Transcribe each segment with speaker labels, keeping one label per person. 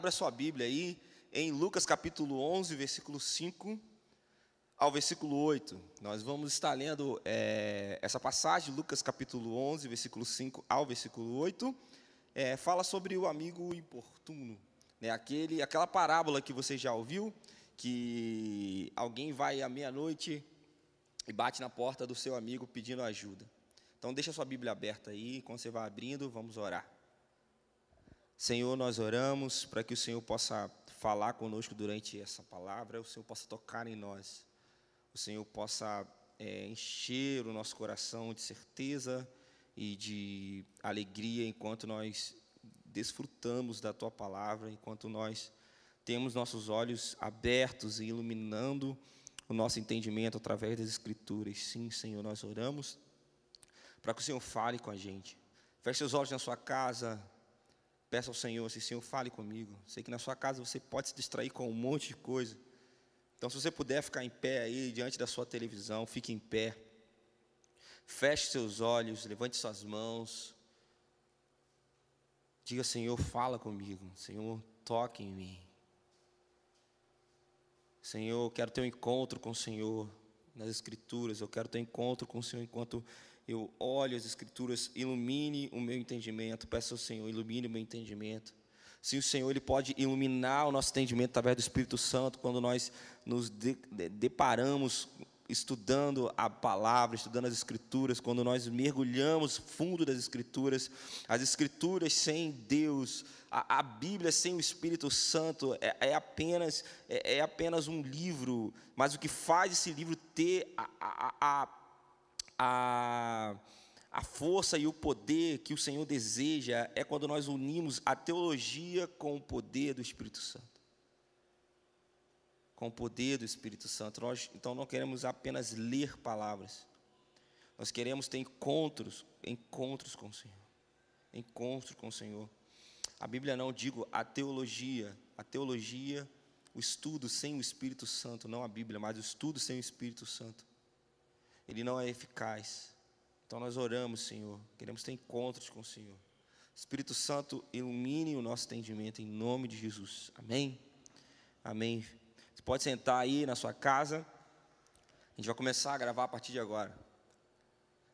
Speaker 1: Abra sua Bíblia aí em Lucas capítulo 11, versículo 5 ao versículo 8. Nós vamos estar lendo é, essa passagem, Lucas capítulo 11, versículo 5 ao versículo 8. É, fala sobre o amigo importuno. Né? Aquele, aquela parábola que você já ouviu, que alguém vai à meia-noite e bate na porta do seu amigo pedindo ajuda. Então deixa sua Bíblia aberta aí, quando você vai abrindo, vamos orar. Senhor, nós oramos para que o Senhor possa falar conosco durante essa palavra, o Senhor possa tocar em nós, o Senhor possa é, encher o nosso coração de certeza e de alegria enquanto nós desfrutamos da Tua palavra, enquanto nós temos nossos olhos abertos e iluminando o nosso entendimento através das Escrituras. Sim, Senhor, nós oramos para que o Senhor fale com a gente. Feche seus olhos na sua casa, Peça ao Senhor, assim, Senhor, fale comigo. Sei que na sua casa você pode se distrair com um monte de coisa. Então, se você puder ficar em pé aí, diante da sua televisão, fique em pé. Feche seus olhos, levante suas mãos. Diga, Senhor, fala comigo. Senhor, toque em mim. Senhor, eu quero ter um encontro com o Senhor nas Escrituras. Eu quero ter um encontro com o Senhor enquanto eu olho as Escrituras, ilumine o meu entendimento. Peço ao Senhor, ilumine o meu entendimento. Sim, o Senhor ele pode iluminar o nosso entendimento através do Espírito Santo quando nós nos de, de, deparamos estudando a palavra, estudando as Escrituras, quando nós mergulhamos fundo das Escrituras. As Escrituras sem Deus, a, a Bíblia sem o Espírito Santo é, é apenas é, é, apenas um livro, mas o que faz esse livro ter a, a, a a, a força e o poder que o Senhor deseja é quando nós unimos a teologia com o poder do Espírito Santo. Com o poder do Espírito Santo. Nós, então, não queremos apenas ler palavras. Nós queremos ter encontros, encontros com o Senhor. Encontros com o Senhor. A Bíblia não, digo, a teologia. A teologia, o estudo sem o Espírito Santo, não a Bíblia, mas o estudo sem o Espírito Santo ele não é eficaz. Então nós oramos, Senhor, queremos ter encontros com o Senhor. Espírito Santo, ilumine o nosso entendimento em nome de Jesus. Amém? Amém. Você pode sentar aí na sua casa. A gente vai começar a gravar a partir de agora.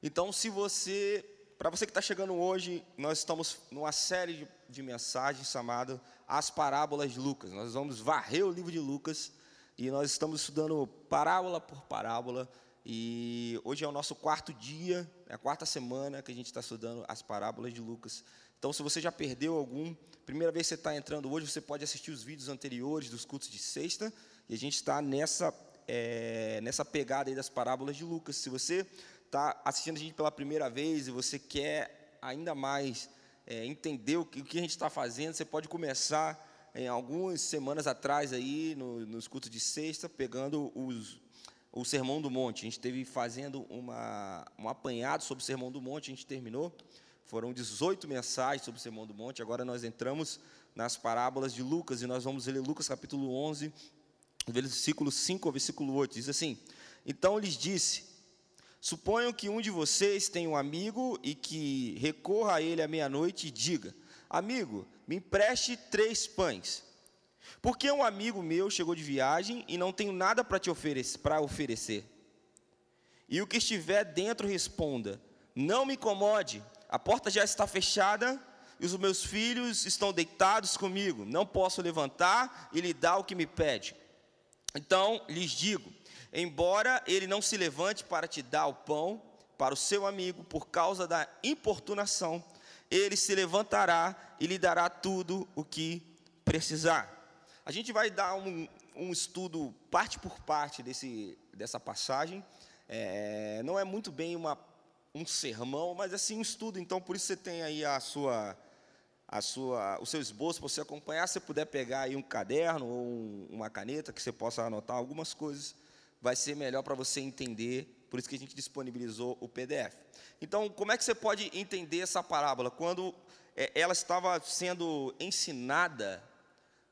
Speaker 1: Então, se você, para você que está chegando hoje, nós estamos numa série de, de mensagens chamada As Parábolas de Lucas. Nós vamos varrer o livro de Lucas e nós estamos estudando parábola por parábola e hoje é o nosso quarto dia, é a quarta semana que a gente está estudando as parábolas de Lucas. Então, se você já perdeu algum, primeira vez que você está entrando hoje, você pode assistir os vídeos anteriores dos cultos de sexta. E a gente está nessa, é, nessa pegada aí das parábolas de Lucas. Se você está assistindo a gente pela primeira vez e você quer ainda mais é, entender o que, o que a gente está fazendo, você pode começar em algumas semanas atrás aí no, nos cultos de sexta, pegando os, o Sermão do Monte. A gente esteve fazendo uma, um apanhado sobre o Sermão do Monte, a gente terminou. Foram 18 mensagens sobre o Sermão do Monte. Agora nós entramos nas parábolas de Lucas e nós vamos ler Lucas capítulo 11, versículo 5 ao versículo 8. Diz assim: Então lhes disse: Suponham que um de vocês tem um amigo e que recorra a ele à meia-noite e diga: Amigo, me empreste três pães porque um amigo meu chegou de viagem e não tenho nada para te oferecer, para oferecer. E o que estiver dentro responda: Não me incomode, a porta já está fechada e os meus filhos estão deitados comigo. Não posso levantar e lhe dar o que me pede. Então lhes digo: embora ele não se levante para te dar o pão para o seu amigo por causa da importunação, ele se levantará e lhe dará tudo o que precisar. A gente vai dar um, um estudo parte por parte desse, dessa passagem. É, não é muito bem uma, um sermão, mas é sim um estudo. Então, por isso você tem aí a sua, a sua, o seu esboço para você acompanhar. Se você puder pegar aí um caderno ou um, uma caneta que você possa anotar algumas coisas, vai ser melhor para você entender. Por isso que a gente disponibilizou o PDF. Então, como é que você pode entender essa parábola? Quando é, ela estava sendo ensinada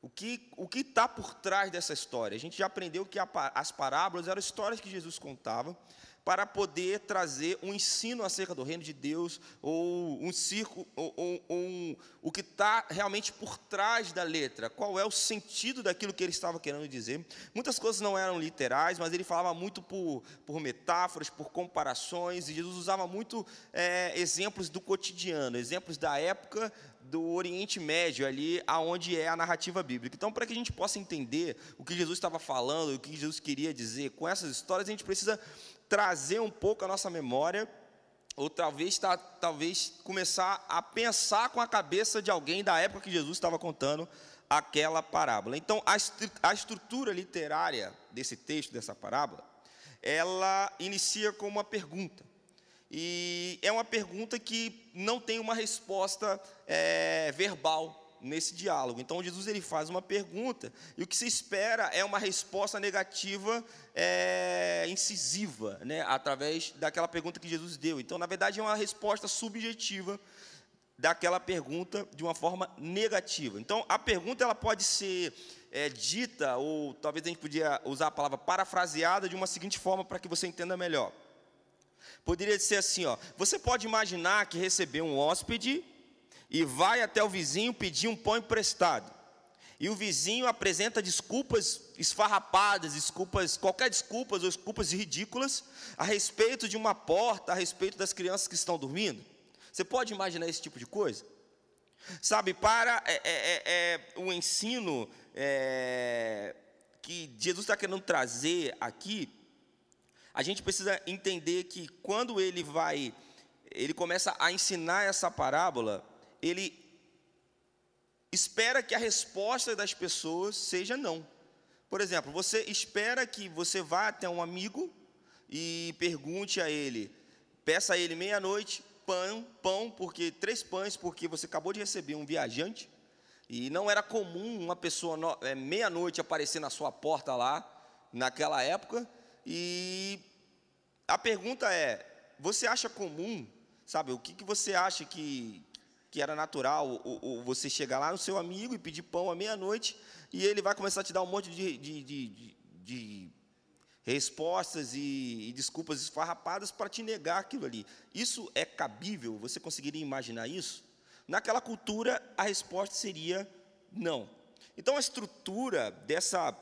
Speaker 1: o que o está por trás dessa história? A gente já aprendeu que a, as parábolas eram histórias que Jesus contava para poder trazer um ensino acerca do reino de Deus, ou um circo, ou, ou, ou um, o que está realmente por trás da letra, qual é o sentido daquilo que ele estava querendo dizer. Muitas coisas não eram literais, mas ele falava muito por, por metáforas, por comparações, e Jesus usava muito é, exemplos do cotidiano, exemplos da época do Oriente Médio, ali aonde é a narrativa bíblica. Então, para que a gente possa entender o que Jesus estava falando, o que Jesus queria dizer com essas histórias, a gente precisa trazer um pouco a nossa memória, ou talvez, tá, talvez começar a pensar com a cabeça de alguém da época que Jesus estava contando aquela parábola. Então, a, a estrutura literária desse texto, dessa parábola, ela inicia com uma pergunta. E é uma pergunta que não tem uma resposta é, verbal nesse diálogo. Então Jesus ele faz uma pergunta e o que se espera é uma resposta negativa é, incisiva, né, através daquela pergunta que Jesus deu. Então na verdade é uma resposta subjetiva daquela pergunta de uma forma negativa. Então a pergunta ela pode ser é, dita ou talvez a gente podia usar a palavra parafraseada de uma seguinte forma para que você entenda melhor. Poderia ser assim, ó. Você pode imaginar que recebeu um hóspede e vai até o vizinho pedir um pão emprestado. E o vizinho apresenta desculpas esfarrapadas, desculpas, qualquer desculpas ou desculpas ridículas a respeito de uma porta, a respeito das crianças que estão dormindo. Você pode imaginar esse tipo de coisa? Sabe, para é, é, é, é o ensino é, que Jesus está querendo trazer aqui, a gente precisa entender que quando ele vai, ele começa a ensinar essa parábola, ele espera que a resposta das pessoas seja não. Por exemplo, você espera que você vá até um amigo e pergunte a ele, peça a ele meia-noite pão, pão, porque três pães, porque você acabou de receber um viajante e não era comum uma pessoa é, meia-noite aparecer na sua porta lá naquela época. E a pergunta é: você acha comum, sabe? O que, que você acha que, que era natural, ou, ou você chegar lá no seu amigo e pedir pão à meia-noite, e ele vai começar a te dar um monte de, de, de, de respostas e, e, desculpas esfarrapadas para te negar aquilo ali. Isso é cabível? Você conseguiria imaginar isso? Naquela cultura, a resposta seria não. Então, a estrutura dessa,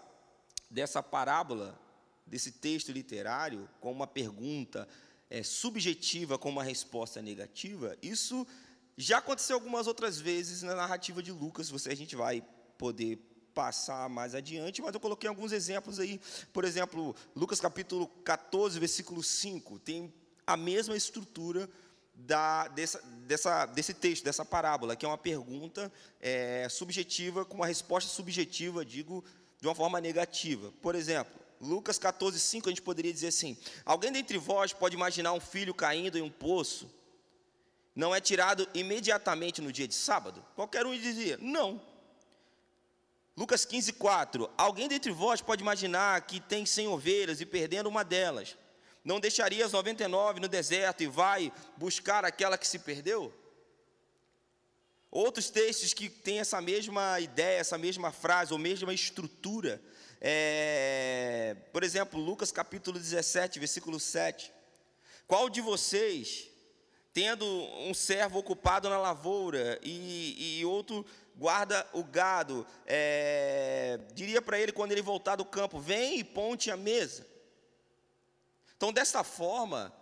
Speaker 1: dessa parábola, desse texto literário, com uma pergunta é, subjetiva com uma resposta negativa, isso já aconteceu algumas outras vezes na narrativa de Lucas, você a gente vai poder passar mais adiante, mas eu coloquei alguns exemplos aí. Por exemplo, Lucas capítulo 14, versículo 5, tem a mesma estrutura da, dessa, dessa, desse texto, dessa parábola, que é uma pergunta é, subjetiva com uma resposta subjetiva, digo, de uma forma negativa. Por exemplo, Lucas 14, 5, a gente poderia dizer assim: Alguém dentre vós pode imaginar um filho caindo em um poço não é tirado imediatamente no dia de sábado? Qualquer um dizia, não. Lucas 15, 4. Alguém dentre vós pode imaginar que tem cem ovelhas e perdendo uma delas, não deixaria as 99 no deserto e vai buscar aquela que se perdeu? Outros textos que têm essa mesma ideia, essa mesma frase, ou mesma estrutura. É, por exemplo, Lucas capítulo 17, versículo 7. Qual de vocês, tendo um servo ocupado na lavoura e, e outro guarda o gado, é, diria para ele quando ele voltar do campo: Vem e ponte a mesa. Então, dessa forma,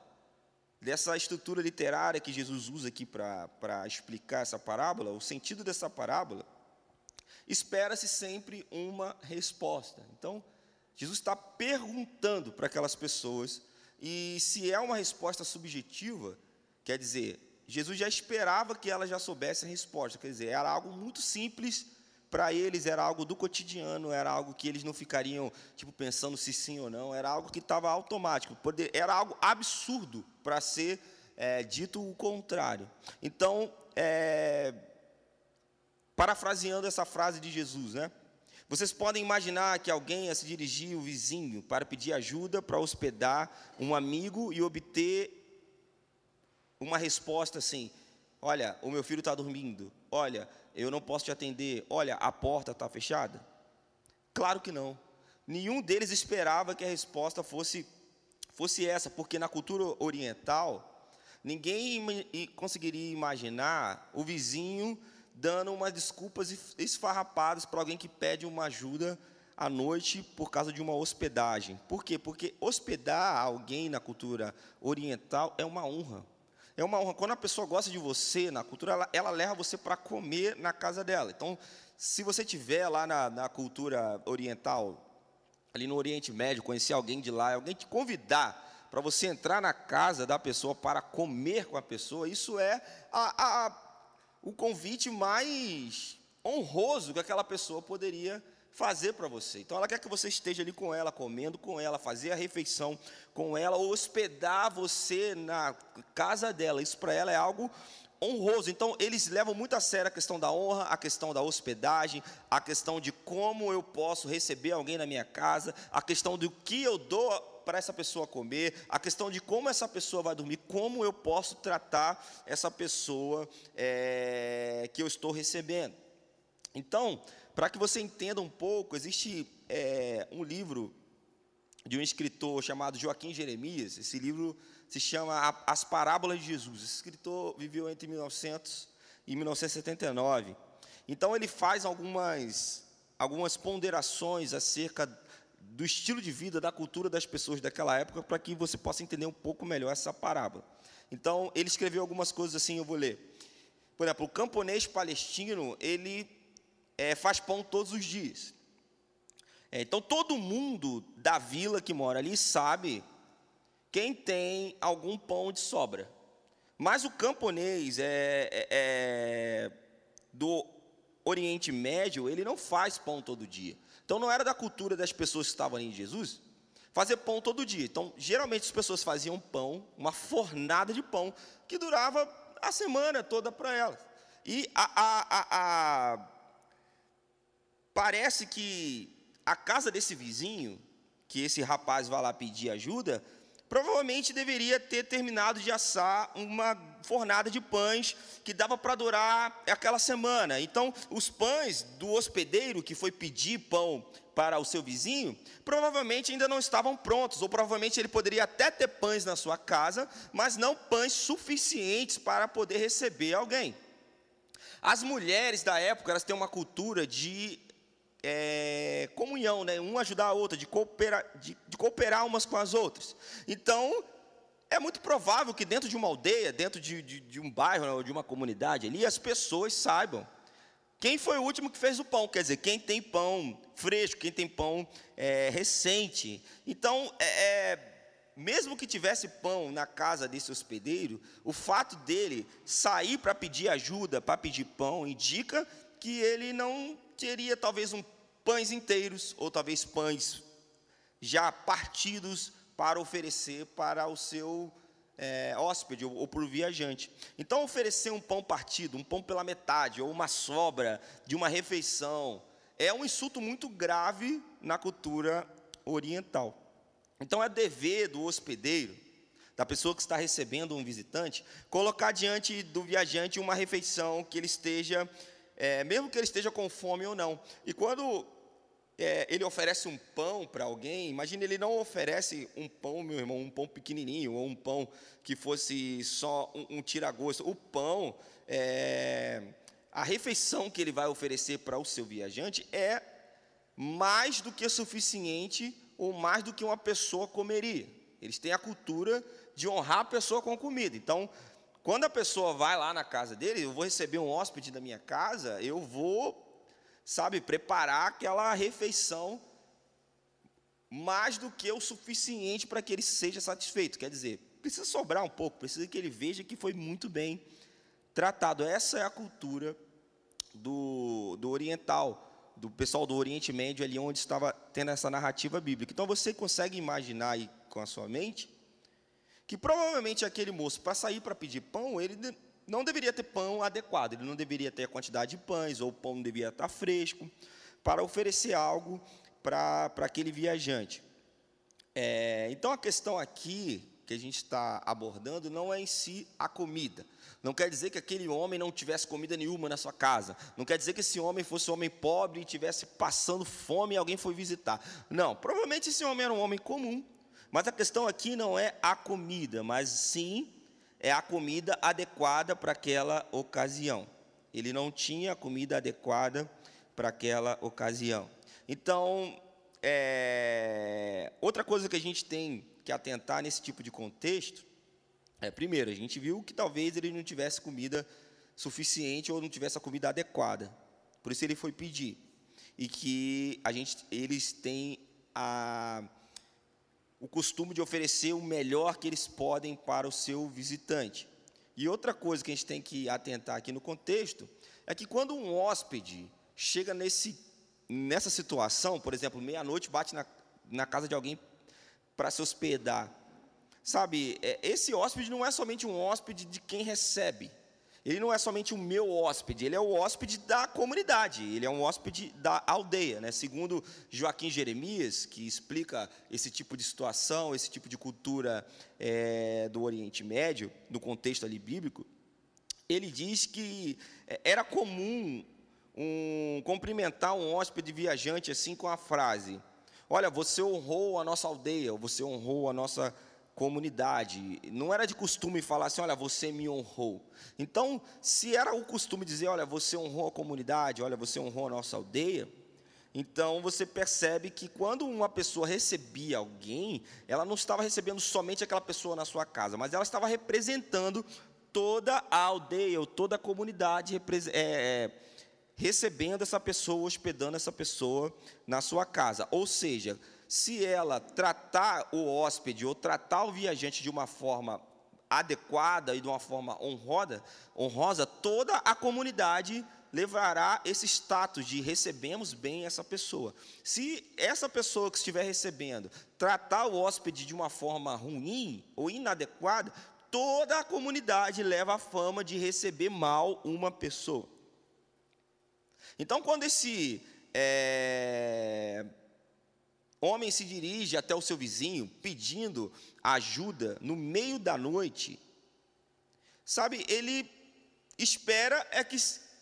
Speaker 1: dessa estrutura literária que Jesus usa aqui para explicar essa parábola, o sentido dessa parábola, espera-se sempre uma resposta. Então, Jesus está perguntando para aquelas pessoas, e se é uma resposta subjetiva, Quer dizer, Jesus já esperava que ela já soubesse a resposta. Quer dizer, era algo muito simples para eles, era algo do cotidiano, era algo que eles não ficariam tipo pensando se sim ou não, era algo que estava automático, era algo absurdo para ser é, dito o contrário. Então, é, parafraseando essa frase de Jesus, né? Vocês podem imaginar que alguém ia se dirigir ao vizinho para pedir ajuda para hospedar um amigo e obter uma resposta assim: olha, o meu filho está dormindo, olha, eu não posso te atender, olha, a porta está fechada? Claro que não. Nenhum deles esperava que a resposta fosse fosse essa, porque na cultura oriental, ninguém conseguiria imaginar o vizinho dando umas desculpas esfarrapadas para alguém que pede uma ajuda à noite por causa de uma hospedagem. Por quê? Porque hospedar alguém na cultura oriental é uma honra. É uma honra. Quando a pessoa gosta de você na cultura, ela, ela leva você para comer na casa dela. Então, se você tiver lá na, na cultura oriental, ali no Oriente Médio, conhecer alguém de lá, alguém te convidar para você entrar na casa da pessoa para comer com a pessoa, isso é a, a, o convite mais honroso que aquela pessoa poderia fazer para você. Então ela quer que você esteja ali com ela, comendo com ela, fazer a refeição com ela, hospedar você na casa dela. Isso para ela é algo honroso. Então eles levam muito a sério a questão da honra, a questão da hospedagem, a questão de como eu posso receber alguém na minha casa, a questão do que eu dou para essa pessoa comer, a questão de como essa pessoa vai dormir, como eu posso tratar essa pessoa é, que eu estou recebendo. Então, para que você entenda um pouco, existe é, um livro de um escritor chamado Joaquim Jeremias. Esse livro se chama As Parábolas de Jesus. Esse escritor viveu entre 1900 e 1979. Então ele faz algumas algumas ponderações acerca do estilo de vida, da cultura das pessoas daquela época, para que você possa entender um pouco melhor essa parábola. Então ele escreveu algumas coisas assim, eu vou ler. Por exemplo, o camponês palestino ele é, faz pão todos os dias. É, então, todo mundo da vila que mora ali sabe quem tem algum pão de sobra. Mas o camponês é, é, é, do Oriente Médio, ele não faz pão todo dia. Então, não era da cultura das pessoas que estavam ali em Jesus fazer pão todo dia. Então, geralmente as pessoas faziam pão, uma fornada de pão, que durava a semana toda para elas. E a, a, a, parece que a casa desse vizinho, que esse rapaz vai lá pedir ajuda, provavelmente deveria ter terminado de assar uma fornada de pães que dava para durar aquela semana. Então, os pães do hospedeiro que foi pedir pão para o seu vizinho, provavelmente ainda não estavam prontos, ou provavelmente ele poderia até ter pães na sua casa, mas não pães suficientes para poder receber alguém. As mulheres da época, elas têm uma cultura de é, comunhão, né? um ajudar a outra, de cooperar, de, de cooperar umas com as outras. Então, é muito provável que dentro de uma aldeia, dentro de, de, de um bairro né, ou de uma comunidade ali, as pessoas saibam quem foi o último que fez o pão, quer dizer, quem tem pão fresco, quem tem pão é, recente. Então, é, é mesmo que tivesse pão na casa desse hospedeiro, o fato dele sair para pedir ajuda, para pedir pão, indica que ele não teria talvez um pães inteiros, ou talvez pães já partidos para oferecer para o seu é, hóspede ou, ou para o viajante. Então, oferecer um pão partido, um pão pela metade, ou uma sobra de uma refeição, é um insulto muito grave na cultura oriental. Então, é dever do hospedeiro, da pessoa que está recebendo um visitante, colocar diante do viajante uma refeição que ele esteja é, mesmo que ele esteja com fome ou não. E quando é, ele oferece um pão para alguém, imagine ele não oferece um pão, meu irmão, um pão pequenininho, ou um pão que fosse só um, um tira-gosto. O pão, é, a refeição que ele vai oferecer para o seu viajante é mais do que suficiente ou mais do que uma pessoa comeria. Eles têm a cultura de honrar a pessoa com comida. Então, quando a pessoa vai lá na casa dele, eu vou receber um hóspede da minha casa, eu vou, sabe, preparar aquela refeição mais do que o suficiente para que ele seja satisfeito. Quer dizer, precisa sobrar um pouco, precisa que ele veja que foi muito bem tratado. Essa é a cultura do, do oriental, do pessoal do Oriente Médio, ali onde estava tendo essa narrativa bíblica. Então você consegue imaginar aí com a sua mente que provavelmente aquele moço, para sair para pedir pão, ele não deveria ter pão adequado, ele não deveria ter a quantidade de pães, ou o pão não deveria estar fresco, para oferecer algo para aquele viajante. É, então, a questão aqui que a gente está abordando não é em si a comida. Não quer dizer que aquele homem não tivesse comida nenhuma na sua casa. Não quer dizer que esse homem fosse um homem pobre e tivesse passando fome e alguém foi visitar. Não, provavelmente esse homem era um homem comum, Mas a questão aqui não é a comida, mas sim é a comida adequada para aquela ocasião. Ele não tinha a comida adequada para aquela ocasião. Então, é, outra coisa que a gente tem que atentar nesse tipo de contexto é, primeiro, a gente viu que talvez ele não tivesse comida suficiente ou não tivesse a comida adequada. Por isso ele foi pedir. E que a gente, eles têm a, o costume de oferecer o melhor que eles podem para o seu visitante. E outra coisa que a gente tem que atentar aqui no contexto é que quando um hóspede chega nesse, nessa situação, por exemplo, meia-noite bate na, na casa de alguém para se hospedar, sabe, é, esse hóspede não é somente um hóspede de quem recebe, ele não é somente o meu hóspede, ele é o hóspede da comunidade, ele é um hóspede da aldeia. Né? Segundo Joaquim Jeremias, que explica esse tipo de situação, esse tipo de cultura é, do Oriente Médio, no contexto ali bíblico, ele diz que é, era comum um, cumprimentar um hóspede viajante assim com a frase: Olha, você honrou a nossa aldeia, você honrou a nossa comunidade. Não era de costume falar assim, olha, você me honrou. Então, se era o costume dizer, olha, você honrou a comunidade, olha, você honrou a nossa aldeia, então você percebe que quando uma pessoa recebia alguém, ela não estava recebendo somente aquela pessoa na sua casa, mas ela estava representando toda a aldeia ou toda a comunidade, é, é, recebendo essa pessoa, hospedando essa pessoa na sua casa. Ou seja, se ela tratar o hóspede ou tratar o viajante de uma forma adequada e de uma forma honrosa, honrosa toda a comunidade levará esse status de recebemos bem essa pessoa. Se essa pessoa que estiver recebendo tratar o hóspede de uma forma ruim ou inadequada, toda a comunidade leva a fama de receber mal uma pessoa. Então, quando esse é, homem se dirige até o seu vizinho pedindo ajuda no meio da noite, sabe, ele espera é que,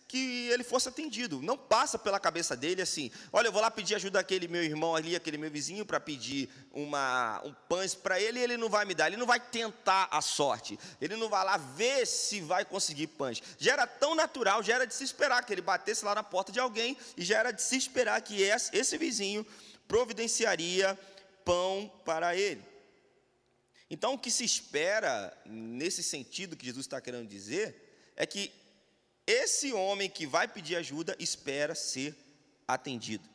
Speaker 1: que ele fosse atendido. Não passa pela cabeça dele assim: olha, eu vou lá pedir ajuda àquele meu irmão ali, aquele meu vizinho, para pedir uma, um pães para ele e ele não vai me dar. Ele não vai tentar a sorte. Ele não vai lá ver se vai conseguir pães. Já era tão natural, já era de se esperar que ele batesse lá na porta de alguém e já era de se esperar que esse, esse vizinho providenciaria pão para ele. Então, o que se espera, nesse sentido que Jesus está querendo dizer, é que esse homem que vai pedir ajuda espera ser atendido.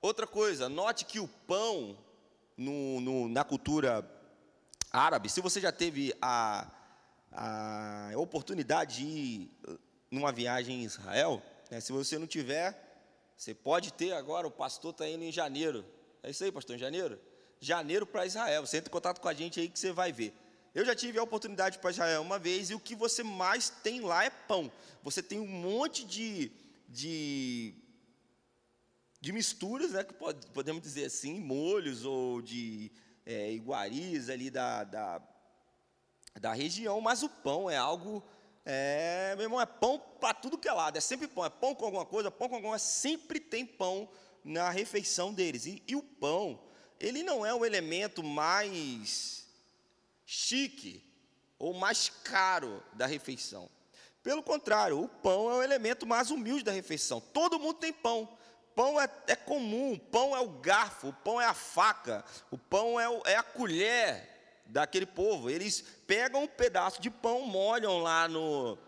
Speaker 1: Outra coisa, note que o pão, no, no, na cultura árabe, se você já teve a, a oportunidade de ir numa viagem em Israel, né, se você não tiver, você pode ter agora, o pastor está indo em janeiro. É isso aí, pastor, em janeiro? Janeiro para Israel. Você entra em contato com a gente aí que você vai ver. Eu já tive a oportunidade para Israel uma vez e o que você mais tem lá é pão. Você tem um monte de, de, de misturas, né, que pode, podemos dizer assim, molhos ou de é, iguarias ali da, da, da região, mas o pão é algo é, meu irmão, é pão para tudo que é lado, é sempre pão, é pão com alguma coisa, pão com alguma coisa, sempre tem pão na refeição deles. E, e o pão, ele não é o elemento mais chique ou mais caro da refeição. Pelo contrário, o pão é o elemento mais humilde da refeição. Todo mundo tem pão. Pão é, é comum, pão é o garfo, o pão é a faca, o pão é, o, é a colher daquele povo. Eles pegam um pedaço de pão, molham lá no,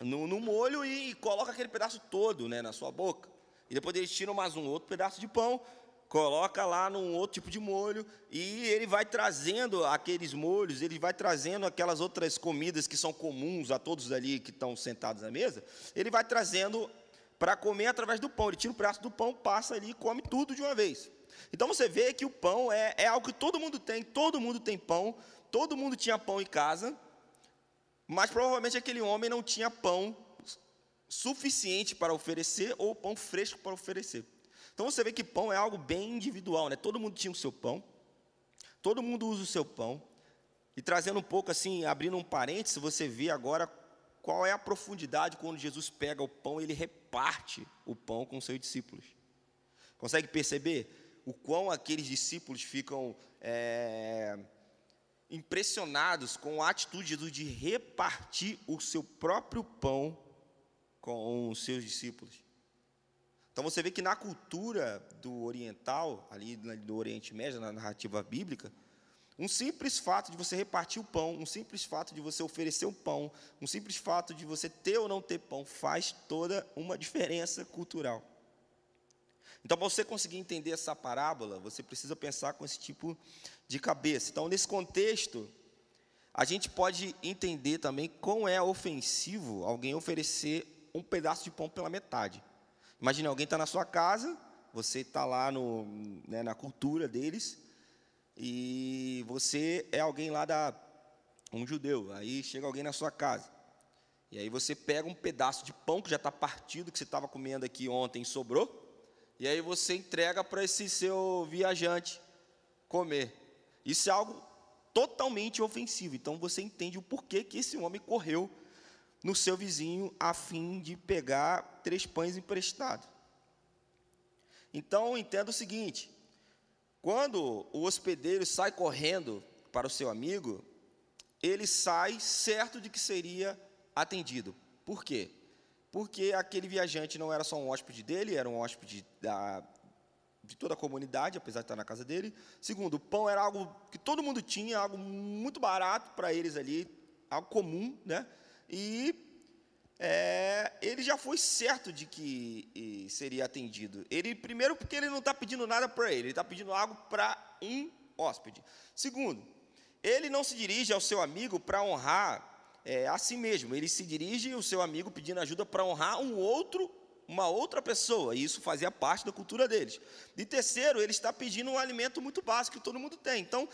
Speaker 1: no, no molho e, colocam aquele pedaço todo né, na sua boca. E depois eles tiram mais um outro pedaço de pão, coloca lá num outro tipo de molho e ele vai trazendo aqueles molhos, ele vai trazendo aquelas outras comidas que são comuns a todos ali que estão sentados à mesa, ele vai trazendo para comer através do pão. Ele tira um pedaço do pão, passa ali e come tudo de uma vez. Então você vê que o pão é, é algo que todo mundo tem, todo mundo tem pão, todo mundo tinha pão em casa, mas provavelmente aquele homem não tinha pão suficiente para oferecer ou pão fresco para oferecer. Então você vê que pão é algo bem individual, né? Todo mundo tinha o seu pão, todo mundo usa o seu pão. E trazendo um pouco assim, abrindo um parênteses, você vê agora qual é a profundidade quando Jesus pega o pão e ele reparte o pão com os seus discípulos. Consegue perceber? O quão aqueles discípulos ficam é, impressionados com a atitude de repartir o seu próprio pão com os seus discípulos. Então você vê que na cultura do oriental, ali do Oriente Médio, na narrativa bíblica, um simples fato de você repartir o pão, um simples fato de você oferecer o pão, um simples fato de você ter ou não ter pão, faz toda uma diferença cultural. Então, para você conseguir entender essa parábola, você precisa pensar com esse tipo de cabeça. Então, nesse contexto, a gente pode entender também quão é ofensivo alguém oferecer um pedaço de pão pela metade. Imagine alguém está na sua casa, você está lá no, né, na cultura deles, e você é alguém lá da. um judeu. Aí chega alguém na sua casa. E aí você pega um pedaço de pão que já está partido, que você estava comendo aqui ontem, sobrou. E aí você entrega para esse seu viajante comer. Isso é algo totalmente ofensivo. Então você entende o porquê que esse homem correu no seu vizinho a fim de pegar três pães emprestados. Então entenda o seguinte: quando o hospedeiro sai correndo para o seu amigo, ele sai certo de que seria atendido. Por quê? Porque aquele viajante não era só um hóspede dele, era um hóspede da, de toda a comunidade, apesar de estar na casa dele. Segundo, o pão era algo que todo mundo tinha, algo muito barato para eles ali, algo comum, né? E é, ele já foi certo de que seria atendido. Ele primeiro porque ele não está pedindo nada para ele, ele está pedindo algo para um hóspede. Segundo, ele não se dirige ao seu amigo para honrar é, a si mesmo. Ele se dirige ao seu amigo pedindo ajuda para honrar um outro, uma outra pessoa. E isso fazia parte da cultura deles. E terceiro, ele está pedindo um alimento muito básico que todo mundo tem. Então,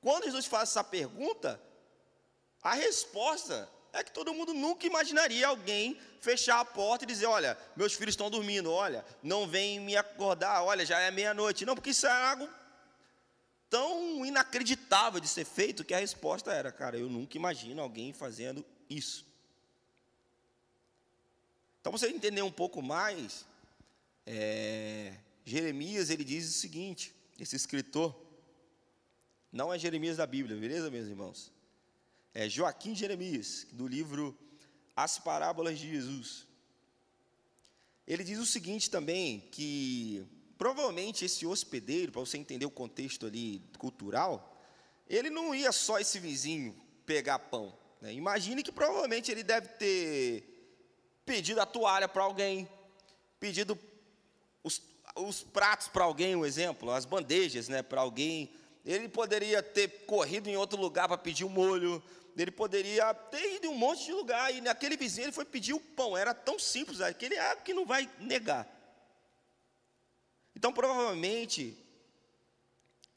Speaker 1: quando Jesus faz essa pergunta, a resposta é que todo mundo nunca imaginaria alguém fechar a porta e dizer: Olha, meus filhos estão dormindo, olha, não vem me acordar, olha, já é meia-noite. Não, porque isso é algo tão inacreditável de ser feito que a resposta era: Cara, eu nunca imagino alguém fazendo isso. Então, você entender um pouco mais, é, Jeremias ele diz o seguinte: esse escritor, não é Jeremias da Bíblia, beleza, meus irmãos? é Joaquim Jeremias, do livro As Parábolas de Jesus. Ele diz o seguinte também, que provavelmente esse hospedeiro, para você entender o contexto ali cultural, ele não ia só esse vizinho pegar pão. Né? Imagine que provavelmente ele deve ter pedido a toalha para alguém, pedido os, os pratos para alguém, um exemplo, as bandejas né, para alguém. Ele poderia ter corrido em outro lugar para pedir um molho, ele poderia ter ido em um monte de lugar, e naquele vizinho ele foi pedir o pão, era tão simples, aquele é que não vai negar. Então, provavelmente,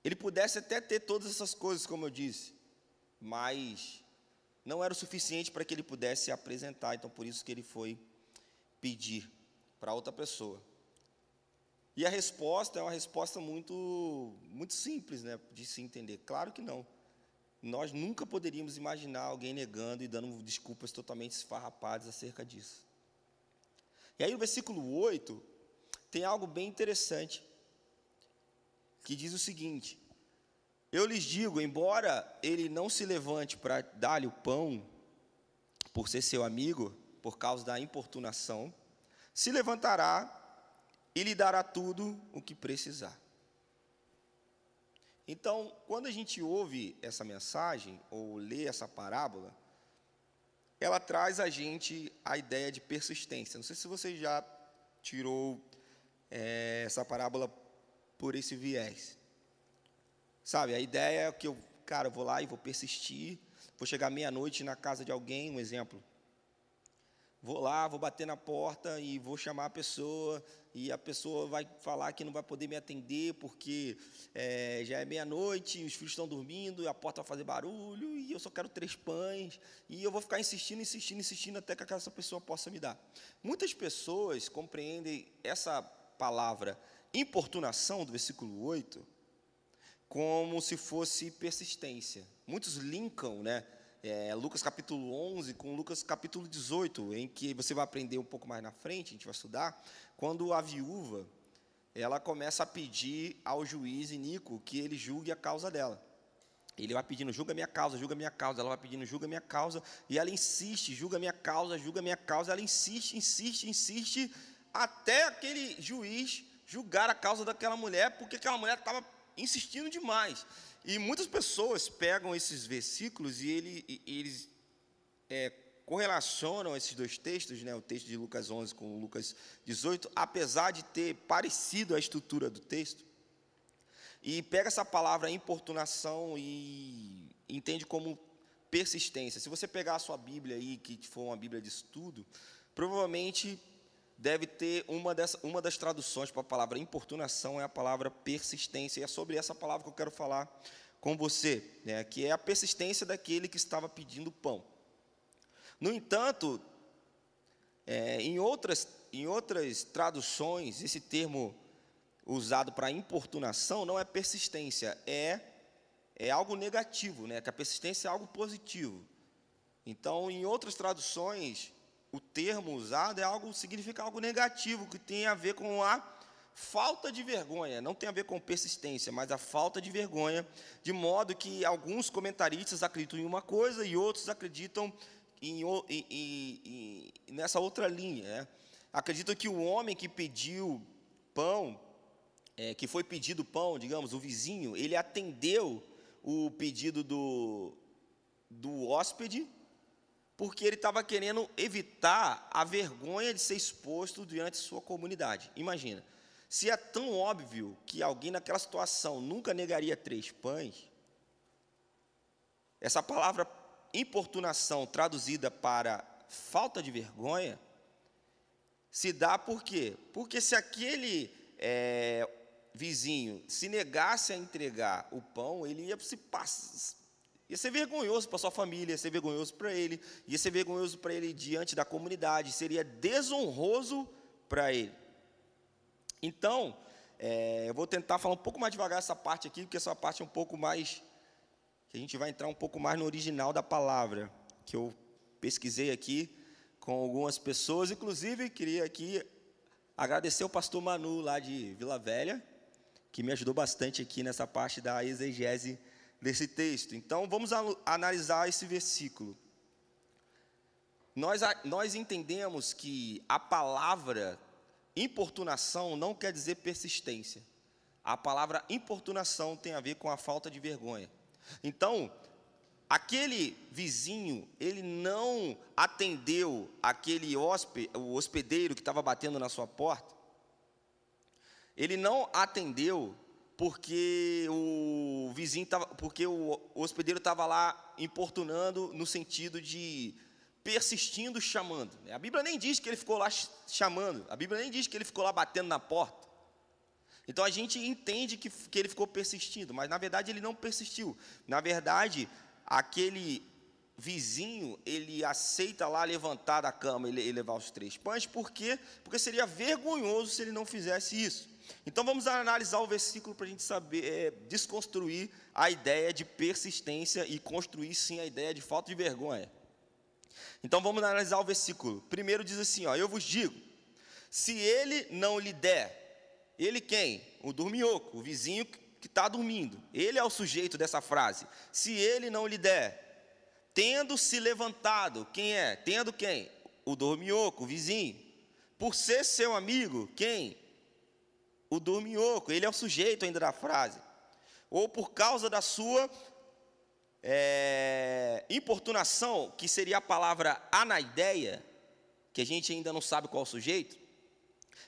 Speaker 1: ele pudesse até ter todas essas coisas, como eu disse, mas não era o suficiente para que ele pudesse apresentar, então por isso que ele foi pedir para outra pessoa. E a resposta é uma resposta muito, muito simples, né, de se entender. Claro que não nós nunca poderíamos imaginar alguém negando e dando desculpas totalmente esfarrapadas acerca disso. E aí, o versículo 8 tem algo bem interessante, que diz o seguinte: Eu lhes digo, embora ele não se levante para dar-lhe o pão, por ser seu amigo, por causa da importunação, se levantará e lhe dará tudo o que precisar. Então, quando a gente ouve essa mensagem, ou lê essa parábola, ela traz a gente a ideia de persistência. Não sei se você já tirou é, essa parábola por esse viés. Sabe, a ideia é que eu, cara, eu vou lá e vou persistir, vou chegar meia-noite na casa de alguém, um exemplo. Vou lá, vou bater na porta e vou chamar a pessoa, e a pessoa vai falar que não vai poder me atender porque é, já é meia-noite, os filhos estão dormindo, a porta vai fazer barulho, e eu só quero três pães, e eu vou ficar insistindo, insistindo, insistindo até que essa pessoa possa me dar. Muitas pessoas compreendem essa palavra importunação do versículo 8 como se fosse persistência. Muitos linkam, né? É, Lucas capítulo 11 com Lucas capítulo 18, em que você vai aprender um pouco mais na frente, a gente vai estudar, quando a viúva ela começa a pedir ao juiz Inico que ele julgue a causa dela. Ele vai pedindo, julga minha causa, julga minha causa. Ela vai pedindo, julga minha causa. E ela insiste, julga minha causa, julga minha causa. Ela insiste, insiste, insiste, até aquele juiz julgar a causa daquela mulher, porque aquela mulher estava insistindo demais. E muitas pessoas pegam esses versículos e, ele, e eles é, correlacionam esses dois textos, né, o texto de Lucas 11 com Lucas 18, apesar de ter parecido a estrutura do texto. E pega essa palavra importunação e entende como persistência. Se você pegar a sua Bíblia aí, que for uma Bíblia de estudo, provavelmente deve ter uma, dessa, uma das traduções para a palavra importunação é a palavra persistência. E é sobre essa palavra que eu quero falar com você, né, que é a persistência daquele que estava pedindo pão. No entanto, é, em, outras, em outras traduções, esse termo usado para importunação não é persistência, é, é algo negativo, né? que a persistência é algo positivo. Então, em outras traduções, o termo usado é algo significa algo negativo que tem a ver com a falta de vergonha, não tem a ver com persistência, mas a falta de vergonha, de modo que alguns comentaristas acreditam em uma coisa e outros acreditam em, em, em, nessa outra linha. Né? Acreditam que o homem que pediu pão, é, que foi pedido pão, digamos, o vizinho, ele atendeu o pedido do, do hóspede porque ele estava querendo evitar a vergonha de ser exposto diante de sua comunidade. Imagina, se é tão óbvio que alguém naquela situação nunca negaria três pães, essa palavra importunação traduzida para falta de vergonha se dá por quê? Porque se aquele é, vizinho se negasse a entregar o pão, ele ia se passar Ia ser vergonhoso para sua família, ia ser vergonhoso para ele, ia ser vergonhoso para ele diante da comunidade, seria desonroso para ele. Então, é, eu vou tentar falar um pouco mais devagar essa parte aqui, porque essa parte é um pouco mais. que a gente vai entrar um pouco mais no original da palavra, que eu pesquisei aqui com algumas pessoas, inclusive queria aqui agradecer o pastor Manu lá de Vila Velha, que me ajudou bastante aqui nessa parte da exegese desse texto. Então, vamos analisar esse versículo. Nós, nós entendemos que a palavra importunação não quer dizer persistência. A palavra importunação tem a ver com a falta de vergonha. Então, aquele vizinho, ele não atendeu aquele hóspede, o hospedeiro que estava batendo na sua porta. Ele não atendeu porque o vizinho estava, porque o, hospedeiro estava lá importunando no sentido de persistindo chamando. A Bíblia nem diz que ele ficou lá chamando, a Bíblia nem diz que ele ficou lá batendo na porta. Então a gente entende que, que ele ficou persistindo, mas na verdade ele não persistiu. Na verdade, aquele vizinho, ele aceita lá levantar da cama e levar os três pães, por quê? Porque seria vergonhoso se ele não fizesse isso. Então vamos analisar o versículo para a gente saber é, desconstruir a ideia de persistência e construir sim a ideia de falta de vergonha. Então vamos analisar o versículo. Primeiro diz assim: ó, eu vos digo, se ele não lhe der, ele quem? O dorminhoco, o vizinho que está dormindo. Ele é o sujeito dessa frase. Se ele não lhe der, tendo se levantado, quem é? Tendo quem? O dorminhoco, o vizinho. Por ser seu amigo, quem? O dorminhoco, ele é o sujeito ainda da frase. Ou por causa da sua é, importunação, que seria a palavra anaideia, que a gente ainda não sabe qual o sujeito,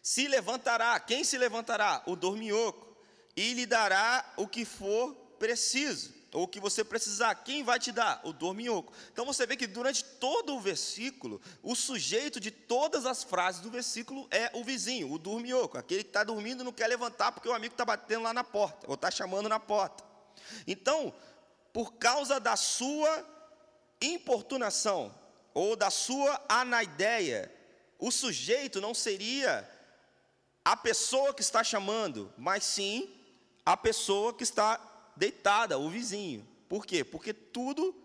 Speaker 1: se levantará, quem se levantará? O dorminhoco, e lhe dará o que for preciso ou o que você precisar, quem vai te dar? O dorminhoco. Então você vê que durante todo o versículo, o sujeito de todas as frases do versículo é o vizinho, o dorminhoco, aquele que está dormindo não quer levantar porque o amigo está batendo lá na porta, ou está chamando na porta. Então, por causa da sua importunação, ou da sua anaideia, o sujeito não seria a pessoa que está chamando, mas sim a pessoa que está deitada, o vizinho. Por quê? Porque tudo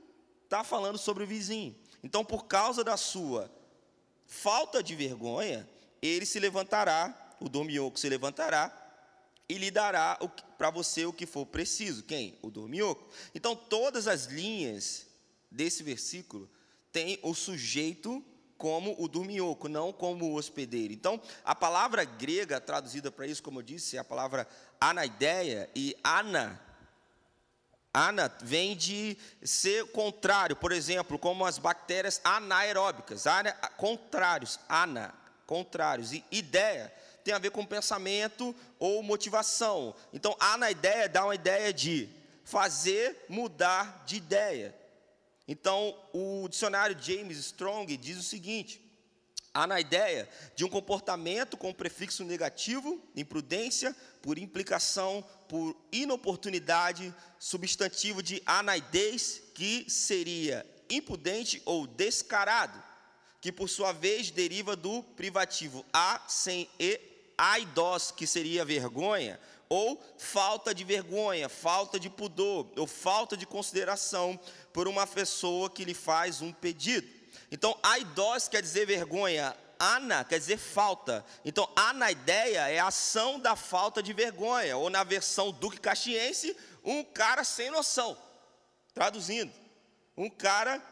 Speaker 1: está falando sobre o vizinho. Então, por causa da sua falta de vergonha, ele se levantará, o domioco se levantará e lhe dará para você o que for preciso. Quem? O dorminhoco. Então, todas as linhas desse versículo têm o sujeito como o dorminhoco, não como o hospedeiro. Então, a palavra grega traduzida para isso, como eu disse, é a palavra anaideia, e ana, ana vem de ser contrário, por exemplo, como as bactérias anaeróbicas, ana, contrários, ana, contrários, e ideia tem a ver com pensamento ou motivação. Então, anaideia dá uma ideia de fazer mudar de ideia. Então, o dicionário James Strong diz o seguinte: há na ideia de um comportamento com prefixo negativo, imprudência, por implicação, por inoportunidade, substantivo de anaidez, que seria impudente ou descarado, que por sua vez deriva do privativo a sem e, aidos, que seria vergonha, ou falta de vergonha, falta de pudor, ou falta de consideração por uma pessoa que lhe faz um pedido. Então, aidos quer dizer vergonha, ana quer dizer falta. Então, anaideia é a ação da falta de vergonha, ou na versão duque caxiense, um cara sem noção. Traduzindo, um cara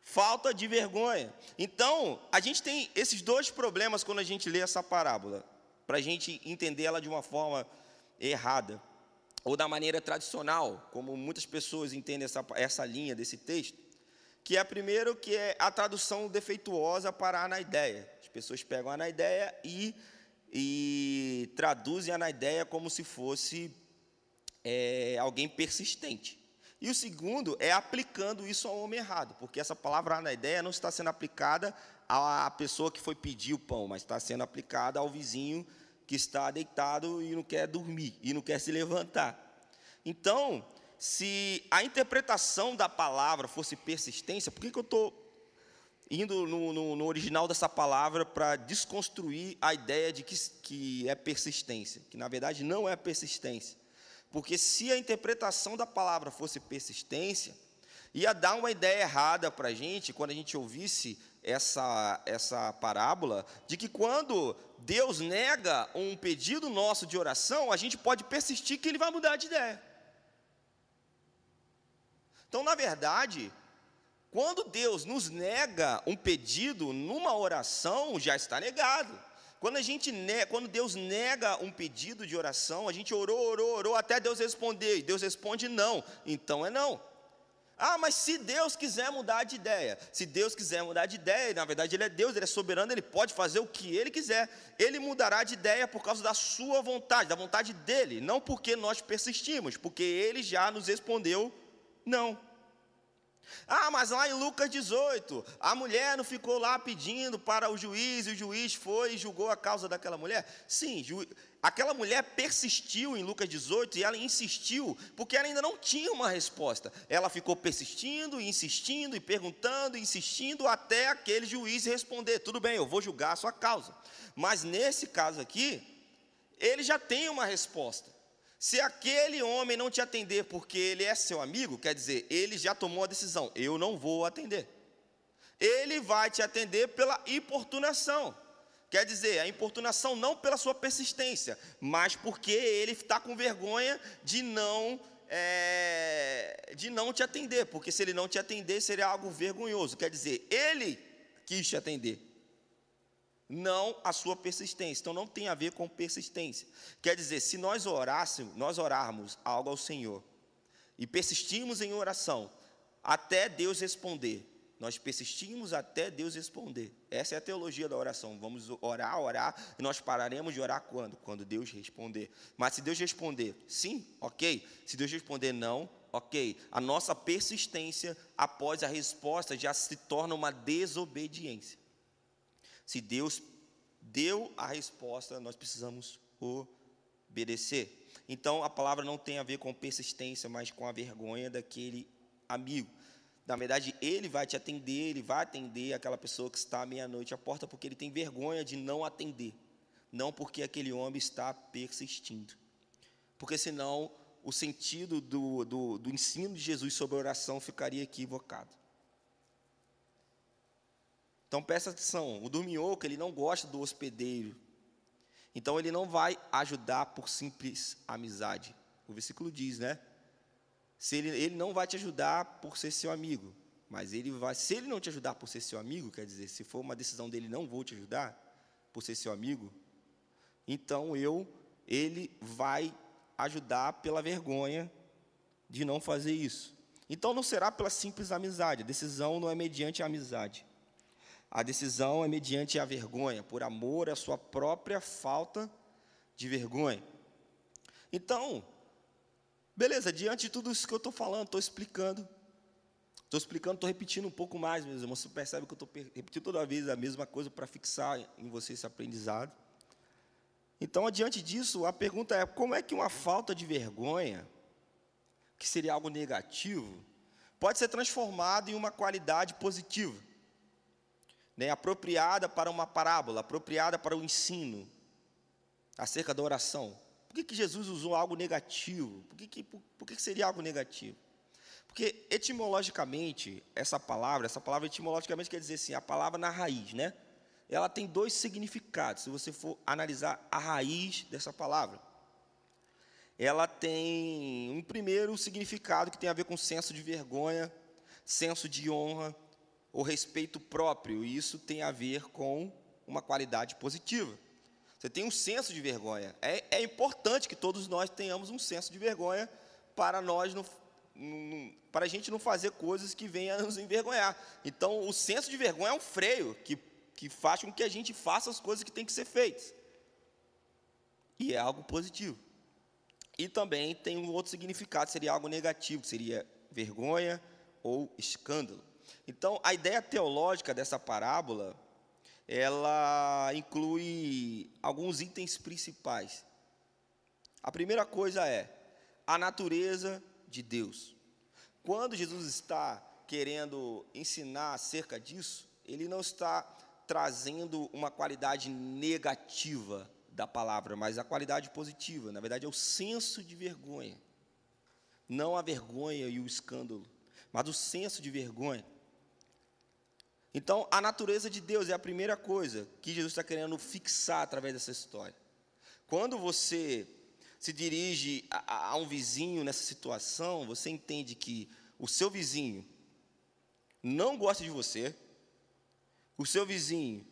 Speaker 1: falta de vergonha. Então, a gente tem esses dois problemas quando a gente lê essa parábola, para a gente entender ela de uma forma errada, ou da maneira tradicional, como muitas pessoas entendem essa, essa linha desse texto, que é primeiro que é a tradução defeituosa para a ideia. As pessoas pegam a ideia e, e traduzem a ideia como se fosse é, alguém persistente. E o segundo é aplicando isso ao homem errado, porque essa palavra na ideia não está sendo aplicada à pessoa que foi pedir o pão, mas está sendo aplicada ao vizinho que está deitado e não quer dormir, e não quer se levantar. Então, se a interpretação da palavra fosse persistência, por que, que eu estou indo no, no, no, original dessa palavra para desconstruir a ideia de que, que é persistência, que na verdade não é persistência. Porque se a interpretação da palavra fosse persistência, ia dar uma ideia errada para a gente quando a gente ouvisse essa, essa parábola, de que quando Deus nega um pedido nosso de oração, a gente pode persistir que ele vai mudar de ideia. Então, na verdade, quando Deus nos nega um pedido numa oração, já está negado. Quando, a gente ne quando Deus nega um pedido de oração, a gente orou, orou, orou, até Deus responder, e Deus responde não, então é não. Ah, mas se Deus quiser mudar de ideia, se Deus quiser mudar de ideia, na verdade Ele é Deus, Ele é soberano, Ele pode fazer o que Ele quiser, Ele mudará de ideia por causa da Sua vontade, da vontade dEle, não porque nós persistimos, porque Ele já nos respondeu não. Ah, mas lá em Lucas 18, a mulher não ficou lá pedindo para o juiz, e o juiz foi e julgou a causa daquela mulher? Sim, aquela mulher persistiu em Lucas 18 e ela insistiu, porque ela ainda não tinha uma resposta. Ela ficou persistindo, insistindo, e perguntando, insistindo, até aquele juiz responder: tudo bem, eu vou julgar a sua causa. Mas nesse caso aqui, ele já tem uma resposta. Se aquele homem não te atender porque ele é seu amigo, quer dizer, ele já tomou a decisão, eu não vou atender. Ele vai te atender pela importunação. Quer dizer, a importunação não pela sua persistência, mas porque ele está com vergonha de não é, de não te atender, porque se ele não te atender seria algo vergonhoso. Quer dizer, ele quis te atender não a sua persistência. Então não tem a ver com persistência. Quer dizer, se nós orássemos, nós orarmos algo ao Senhor e persistimos em oração até Deus responder, nós persistimos até Deus responder. Essa é a teologia da oração. Vamos orar, orar, e nós pararemos de orar quando? Quando Deus responder. Mas se Deus responder sim, ok. Se Deus responder não, ok. A nossa persistência após a resposta já se torna uma desobediência. Se Deus deu a resposta, nós precisamos obedecer. Então a palavra não tem a ver com persistência, mas com a vergonha daquele amigo. Na verdade, ele vai te atender, ele vai atender aquela pessoa que está à meia-noite à porta, porque ele tem vergonha de não atender, não porque aquele homem está persistindo. Porque senão o sentido do, do, do ensino de Jesus sobre a oração ficaria equivocado. Então presta atenção, o dorminhoco ele não gosta do hospedeiro. Então ele não vai ajudar por simples amizade. O versículo diz, né? Se ele, ele não vai te ajudar por ser seu amigo, mas ele vai, se ele não te ajudar por ser seu amigo, quer dizer, se for uma decisão dele, não vou te ajudar por ser seu amigo, então eu, ele vai ajudar pela vergonha de não fazer isso. Então não será pela simples amizade, a decisão não é mediante a amizade. A decisão é mediante a vergonha, por amor à sua própria falta de vergonha. Então, beleza, diante de tudo isso que eu estou falando, estou explicando, estou explicando, estou repetindo um pouco mais, meus irmãos. Você percebe que eu estou repetindo toda vez a mesma coisa para fixar em você esse aprendizado. Então, diante disso, a pergunta é: como é que uma falta de vergonha, que seria algo negativo, pode ser transformada em uma qualidade positiva? Né, apropriada para uma parábola, apropriada para o ensino acerca da oração. Por que, que Jesus usou algo negativo? Por, que, que, por, por que, que seria algo negativo? Porque etimologicamente, essa palavra, essa palavra etimologicamente quer dizer assim, a palavra na raiz, né? ela tem dois significados, se você for analisar a raiz dessa palavra. Ela tem um primeiro significado que tem a ver com senso de vergonha, senso de honra, ou respeito próprio, e isso tem a ver com uma qualidade positiva. Você tem um senso de vergonha. É, é importante que todos nós tenhamos um senso de vergonha para nós não, não, para a gente não fazer coisas que venham a nos envergonhar. Então, o senso de vergonha é um freio que que faz com que a gente faça as coisas que tem que ser feitas. E é algo positivo. E também tem um outro significado, seria algo negativo, seria vergonha ou escândalo. Então, a ideia teológica dessa parábola, ela inclui alguns itens principais. A primeira coisa é a natureza de Deus. Quando Jesus está querendo ensinar acerca disso, ele não está trazendo uma qualidade negativa da palavra, mas a qualidade positiva. Na verdade, é o senso de vergonha. Não a vergonha e o escândalo, mas o senso de vergonha. Então, a natureza de Deus é a primeira coisa que Jesus está querendo fixar através dessa história. Quando você se dirige a, a um vizinho nessa situação, você entende que o seu vizinho não gosta de você, o seu vizinho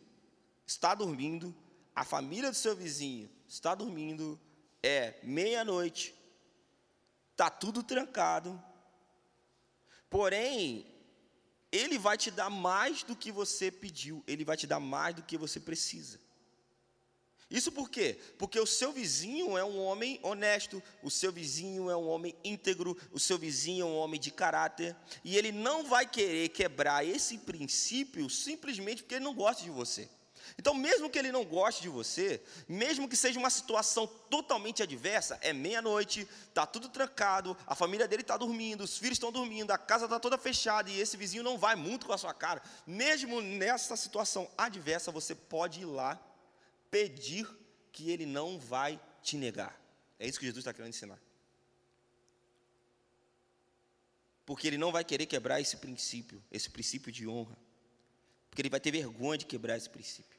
Speaker 1: está dormindo, a família do seu vizinho está dormindo, é meia-noite, está tudo trancado, porém, ele vai te dar mais do que você pediu, ele vai te dar mais do que você precisa. Isso por quê? Porque o seu vizinho é um homem honesto, o seu vizinho é um homem íntegro, o seu vizinho é um homem de caráter, e ele não vai querer quebrar esse princípio simplesmente porque ele não gosta de você. Então, mesmo que ele não goste de você, mesmo que seja uma situação totalmente adversa, é meia-noite, está tudo trancado, a família dele está dormindo, os filhos estão dormindo, a casa está toda fechada e esse vizinho não vai muito com a sua cara. Mesmo nessa situação adversa, você pode ir lá pedir que ele não vai te negar. É isso que Jesus está querendo ensinar. Porque ele não vai querer quebrar esse princípio, esse princípio de honra. Porque ele vai ter vergonha de quebrar esse princípio.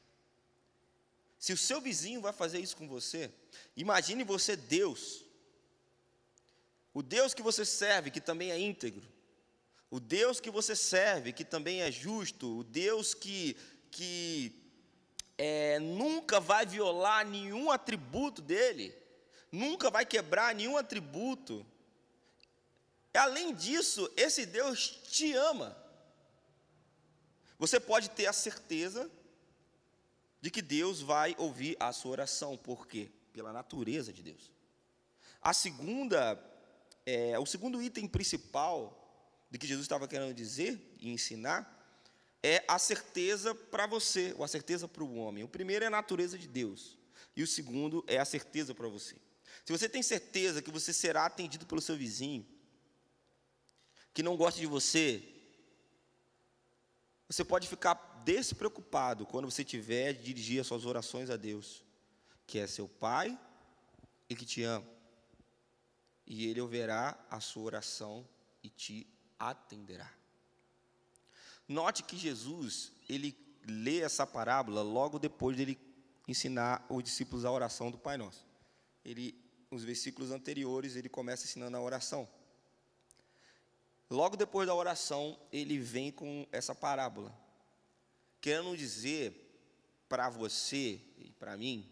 Speaker 1: Se o seu vizinho vai fazer isso com você, imagine você Deus. O Deus que você serve, que também é íntegro. O Deus que você serve, que também é justo. O Deus que, que é, nunca vai violar nenhum atributo dele, nunca vai quebrar nenhum atributo. Além disso, esse Deus te ama. Você pode ter a certeza de que Deus vai ouvir a sua oração, por quê? Pela natureza de Deus. A segunda, é, o segundo item principal de que Jesus estava querendo dizer e ensinar é a certeza para você, ou a certeza para o homem. O primeiro é a natureza de Deus, e o segundo é a certeza para você. Se você tem certeza que você será atendido pelo seu vizinho, que não gosta de você, você pode ficar despreocupado quando você tiver de dirigir as suas orações a Deus, que é seu Pai e que te ama. E Ele ouvirá a sua oração e te atenderá. Note que Jesus, ele lê essa parábola logo depois dele ensinar os discípulos a oração do Pai Nosso. Ele, nos versículos anteriores, ele começa ensinando a oração. Logo depois da oração, ele vem com essa parábola, querendo dizer para você e para mim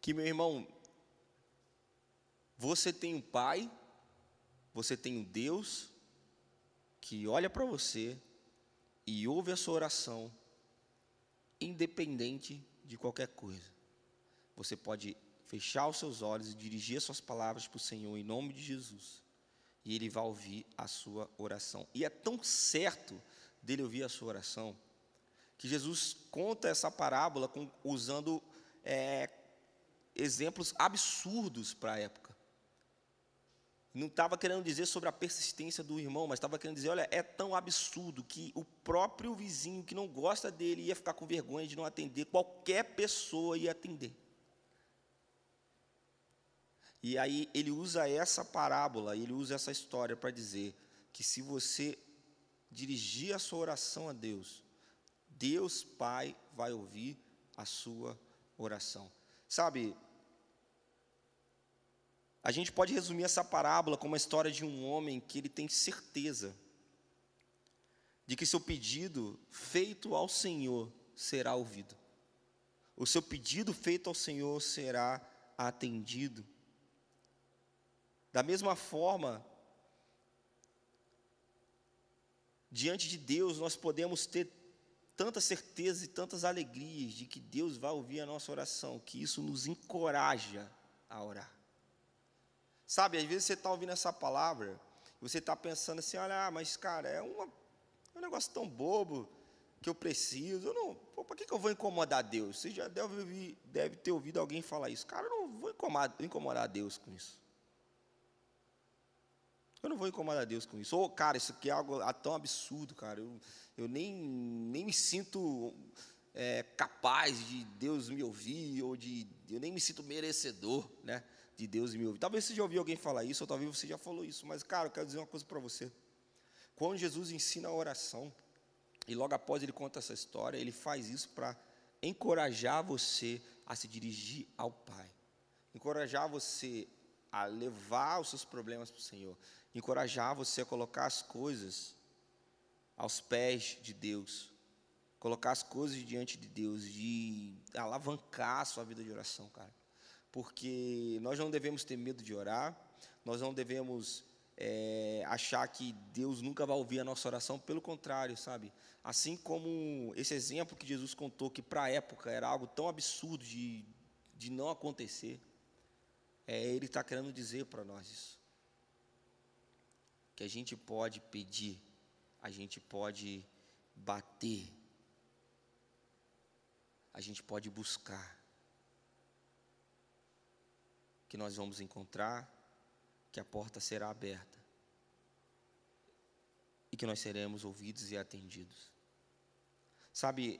Speaker 1: que, meu irmão, você tem um pai, você tem um Deus que olha para você e ouve a sua oração, independente de qualquer coisa. Você pode fechar os seus olhos e dirigir as suas palavras para o Senhor em nome de Jesus, e Ele vai ouvir a sua oração. E é tão certo dele ouvir a sua oração, que Jesus conta essa parábola com, usando é, exemplos absurdos para a época. Não estava querendo dizer sobre a persistência do irmão, mas estava querendo dizer: olha, é tão absurdo que o próprio vizinho que não gosta dele ia ficar com vergonha de não atender, qualquer pessoa ia atender. E aí ele usa essa parábola, ele usa essa história para dizer que se você dirigir a sua oração a Deus, Deus Pai vai ouvir a sua oração. Sabe, a gente pode resumir essa parábola como a história de um homem que ele tem certeza de que seu pedido feito ao Senhor será ouvido. O seu pedido feito ao Senhor será atendido. Da mesma forma, diante de Deus nós podemos ter tanta certeza e tantas alegrias de que Deus vai ouvir a nossa oração, que isso nos encoraja a orar. Sabe, às vezes você está ouvindo essa palavra, você está pensando assim, olha, mas cara, é, uma, é um negócio tão bobo que eu preciso, eu não, para que, que eu vou incomodar Deus? Você já deve, deve ter ouvido alguém falar isso. Cara, eu não vou incomodar, incomodar Deus com isso. Eu não vou incomodar Deus com isso. Ou, oh, cara, isso aqui é algo tão absurdo, cara. Eu, eu nem, nem me sinto é, capaz de Deus me ouvir, ou de. Eu nem me sinto merecedor, né? de Deus me ouvir. Talvez você já ouviu alguém falar isso, ou talvez você já falou isso, mas, cara, eu quero dizer uma coisa para você. Quando Jesus ensina a oração, e logo após ele conta essa história, ele faz isso para encorajar você a se dirigir ao Pai, encorajar você a levar os seus problemas para o Senhor, encorajar você a colocar as coisas aos pés de Deus, colocar as coisas diante de Deus, de alavancar a sua vida de oração, cara porque nós não devemos ter medo de orar, nós não devemos é, achar que Deus nunca vai ouvir a nossa oração, pelo contrário, sabe? Assim como esse exemplo que Jesus contou, que para a época era algo tão absurdo de, de não acontecer, é, Ele está querendo dizer para nós isso. Que a gente pode pedir, a gente pode bater, a gente pode buscar, que nós vamos encontrar, que a porta será aberta e que nós seremos ouvidos e atendidos. Sabe,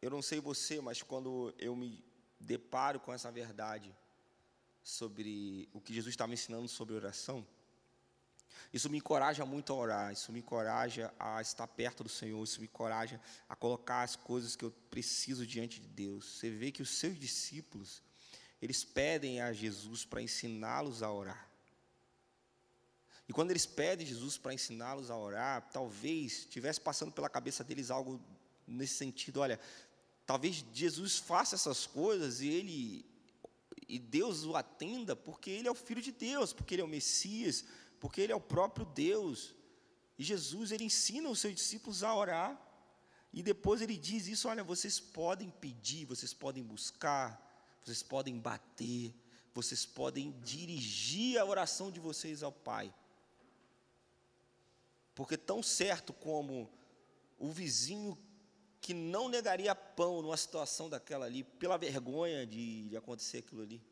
Speaker 1: eu não sei você, mas quando eu me deparo com essa verdade sobre o que Jesus está me ensinando sobre oração, isso me encoraja muito a orar, isso me encoraja a estar perto do Senhor, isso me encoraja a colocar as coisas que eu preciso diante de Deus. Você vê que os seus discípulos, eles pedem a Jesus para ensiná-los a orar. E quando eles pedem Jesus para ensiná-los a orar, talvez estivesse passando pela cabeça deles algo nesse sentido, olha, talvez Jesus faça essas coisas e ele e Deus o atenda porque ele é o filho de Deus, porque ele é o Messias, porque ele é o próprio Deus. E Jesus ele ensina os seus discípulos a orar. E depois ele diz isso, olha, vocês podem pedir, vocês podem buscar, vocês podem bater, vocês podem dirigir a oração de vocês ao Pai. Porque tão certo como o vizinho que não negaria pão numa situação daquela ali, pela vergonha de, de acontecer aquilo ali.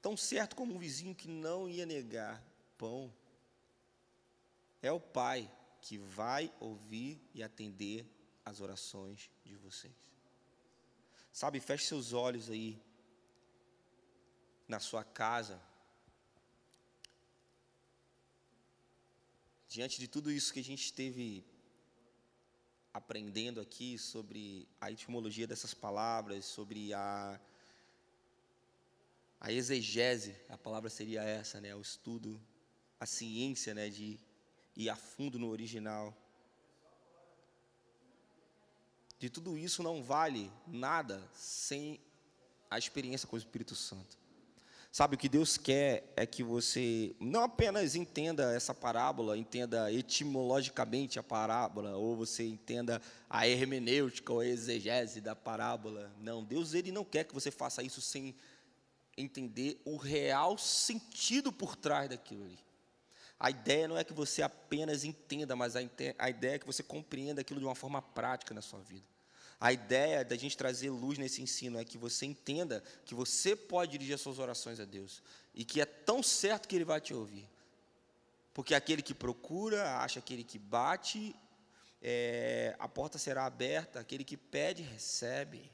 Speaker 1: Tão certo como um vizinho que não ia negar pão, é o Pai que vai ouvir e atender as orações de vocês. Sabe, feche seus olhos aí na sua casa. Diante de tudo isso que a gente esteve aprendendo aqui sobre a etimologia dessas palavras, sobre a, a exegese, a palavra seria essa, né? O estudo, a ciência, né? De ir a fundo no original. De tudo isso não vale nada sem a experiência com o Espírito Santo. Sabe, o que Deus quer é que você não apenas entenda essa parábola, entenda etimologicamente a parábola, ou você entenda a hermenêutica ou a exegese da parábola. Não, Deus ele não quer que você faça isso sem entender o real sentido por trás daquilo ali. A ideia não é que você apenas entenda, mas a, ideia é que você compreenda aquilo de uma forma prática na sua vida. A ideia da gente trazer luz nesse ensino é que você entenda que você pode dirigir as suas orações a Deus e que é tão certo que Ele vai te ouvir. Porque aquele que procura, acha aquele que bate, é, a porta será aberta, aquele que pede, recebe.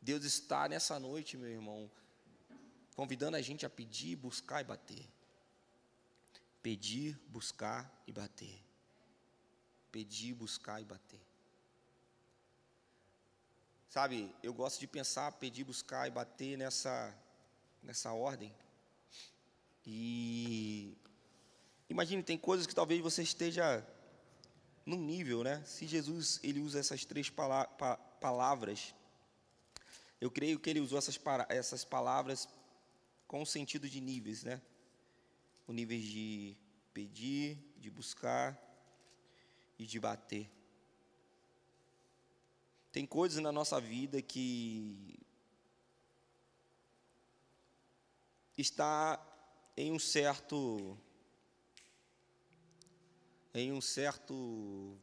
Speaker 1: Deus está nessa noite, meu irmão, convidando a gente a pedir, buscar e bater. Pedir, buscar e bater. Pedir, buscar e bater. Sabe, eu gosto de pensar, pedir, buscar e bater nessa, nessa ordem. E imagine, tem coisas que talvez você esteja num nível, né? Se Jesus ele usa essas três pala pa palavras, eu creio que ele usou essas, essas palavras com o sentido de níveis, né? O nível de pedir, de buscar e de bater. Tem coisas na nossa vida que está em um certo em um certo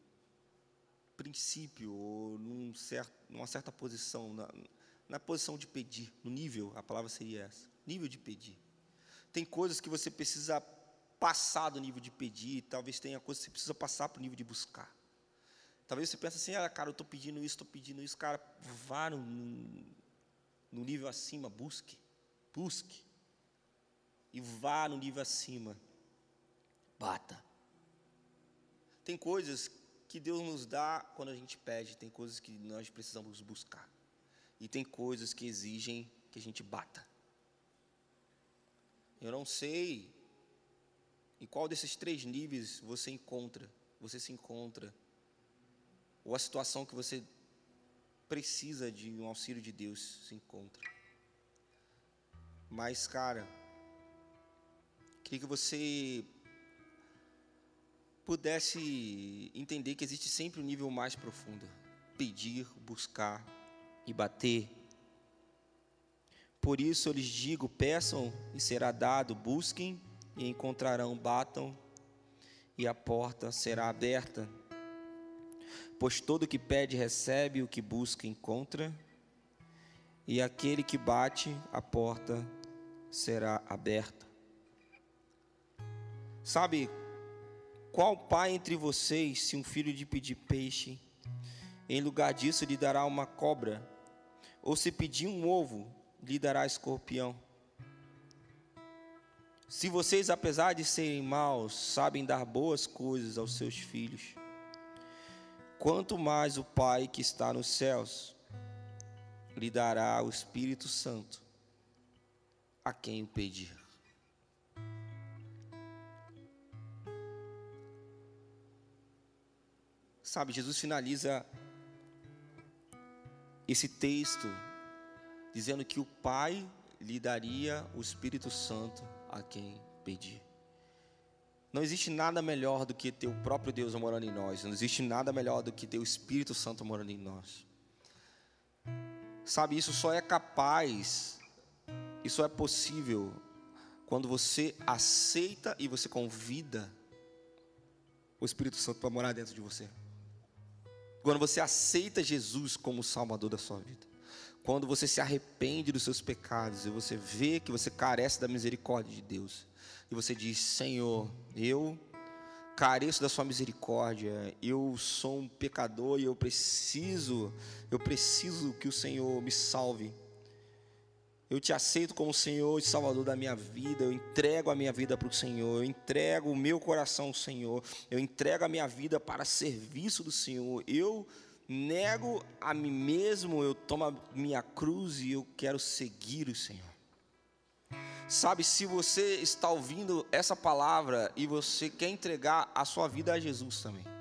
Speaker 1: princípio ou num certo, numa certa posição na, na posição de pedir, no nível, a palavra seria essa, nível de pedir. Tem coisas que você precisa passar do nível de pedir, talvez tenha coisas que você precisa passar para o nível de buscar. Talvez você pense assim, ah, cara, eu estou pedindo isso, estou pedindo isso. Cara, vá no, no nível acima, busque, busque. E vá no nível acima, bata. Tem coisas que Deus nos dá quando a gente pede, tem coisas que nós precisamos buscar. E tem coisas que exigem que a gente bata. Eu não sei em qual desses três níveis você encontra, você se encontra ou a situação que você precisa de um auxílio de Deus se encontra. Mas, cara, queria que você pudesse entender que existe sempre um nível mais profundo: pedir, buscar e bater. Por isso eu lhes digo: peçam e será dado, busquem e encontrarão, batam e a porta será aberta. Pois todo que pede recebe, o que busca encontra, e aquele que bate, a porta será aberta. Sabe, qual pai entre vocês, se um filho lhe pedir peixe, em lugar disso lhe dará uma cobra? Ou se pedir um ovo, lhe dará escorpião? Se vocês, apesar de serem maus, sabem dar boas coisas aos seus filhos, quanto mais o Pai que está nos céus lhe dará o Espírito Santo a quem o pedir. Sabe, Jesus finaliza esse texto dizendo que o Pai lhe daria o Espírito Santo a quem pedir. Não existe nada melhor do que ter o próprio Deus morando em nós. Não existe nada melhor do que ter o Espírito Santo morando em nós. Sabe, isso só é capaz, isso é possível quando você aceita e você convida o Espírito Santo para morar dentro de você. Quando você aceita Jesus como o salvador da sua vida. Quando você se arrepende dos seus pecados e você vê que você carece da misericórdia de Deus e você diz: Senhor, eu careço da Sua misericórdia, eu sou um pecador e eu preciso, eu preciso que o Senhor me salve. Eu te aceito como Senhor e Salvador da minha vida. Eu entrego a minha vida para o Senhor. Eu entrego o meu coração ao Senhor. Eu entrego a minha vida para serviço do Senhor. Eu nego a mim mesmo. Eu tomo a minha cruz e eu quero seguir o Senhor. Sabe, se você está ouvindo essa palavra e você quer entregar a sua vida a Jesus também.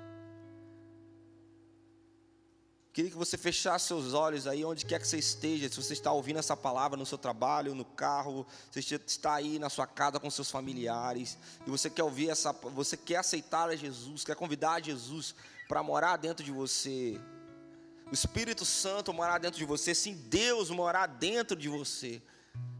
Speaker 1: Queria que você fechasse seus olhos aí, onde quer que você esteja. Se você está ouvindo essa palavra no seu trabalho, no carro, você está aí na sua casa com seus familiares, e você quer ouvir essa, você quer aceitar a Jesus, quer convidar a Jesus para morar dentro de você. O Espírito Santo morar dentro de você, sim, Deus morar dentro de você.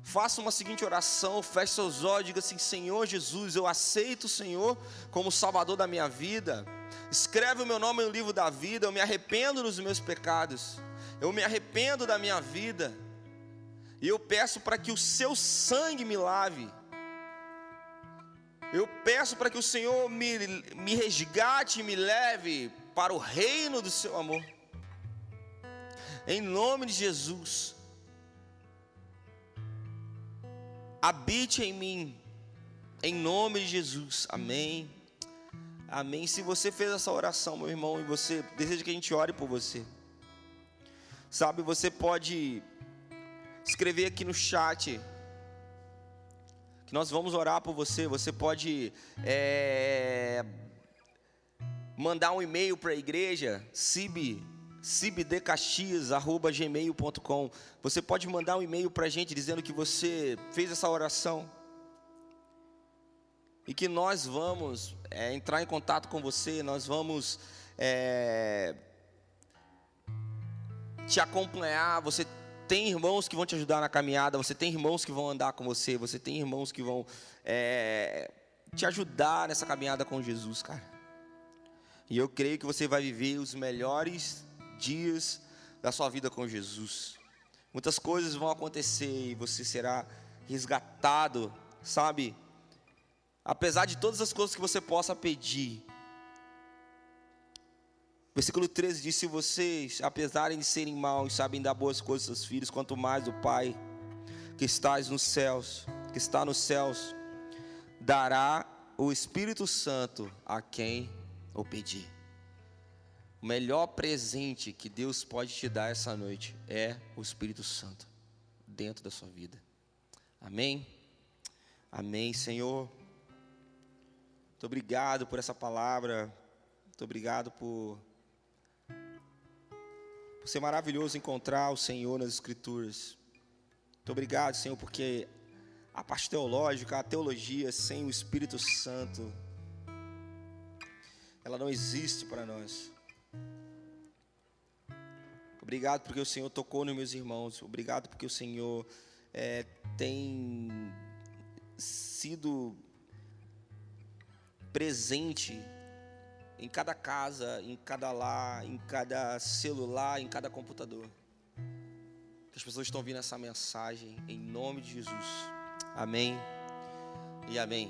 Speaker 1: Faça uma seguinte oração, feche seus olhos, diga assim: Senhor Jesus, eu aceito o Senhor como Salvador da minha vida. Escreve o meu nome no livro da vida. Eu me arrependo dos meus pecados. Eu me arrependo da minha vida. E eu peço para que o seu sangue me lave. Eu peço para que o Senhor me, me resgate e me leve para o reino do seu amor. Em nome de Jesus. Habite em mim, em nome de Jesus, amém. Amém. Se você fez essa oração, meu irmão, e você deseja que a gente ore por você, sabe, você pode escrever aqui no chat que nós vamos orar por você. Você pode é, mandar um e-mail para a igreja, cib cibdecaxias.gmail.com. Você pode mandar um e-mail para a gente dizendo que você fez essa oração. E que nós vamos é, entrar em contato com você, nós vamos é, te acompanhar. Você tem irmãos que vão te ajudar na caminhada, você tem irmãos que vão andar com você, você tem irmãos que vão é, te ajudar nessa caminhada com Jesus, cara. E eu creio que você vai viver os melhores dias da sua vida com Jesus. Muitas coisas vão acontecer e você será resgatado, sabe? Apesar de todas as coisas que você possa pedir. Versículo 13 diz: Se vocês, apesar de serem maus, sabem dar boas coisas aos seus filhos, quanto mais o Pai que estás nos céus, que está nos céus, dará o Espírito Santo a quem o pedir. O melhor presente que Deus pode te dar essa noite é o Espírito Santo dentro da sua vida. Amém? Amém, Senhor. Muito obrigado por essa palavra. Muito obrigado por, por ser maravilhoso encontrar o Senhor nas Escrituras. Muito obrigado, Senhor, porque a parte teológica, a teologia sem o Espírito Santo, ela não existe para nós. Obrigado porque o Senhor tocou nos meus irmãos. Obrigado porque o Senhor é, tem sido presente em cada casa, em cada lar, em cada celular, em cada computador. As pessoas estão ouvindo essa mensagem em nome de Jesus. Amém e amém.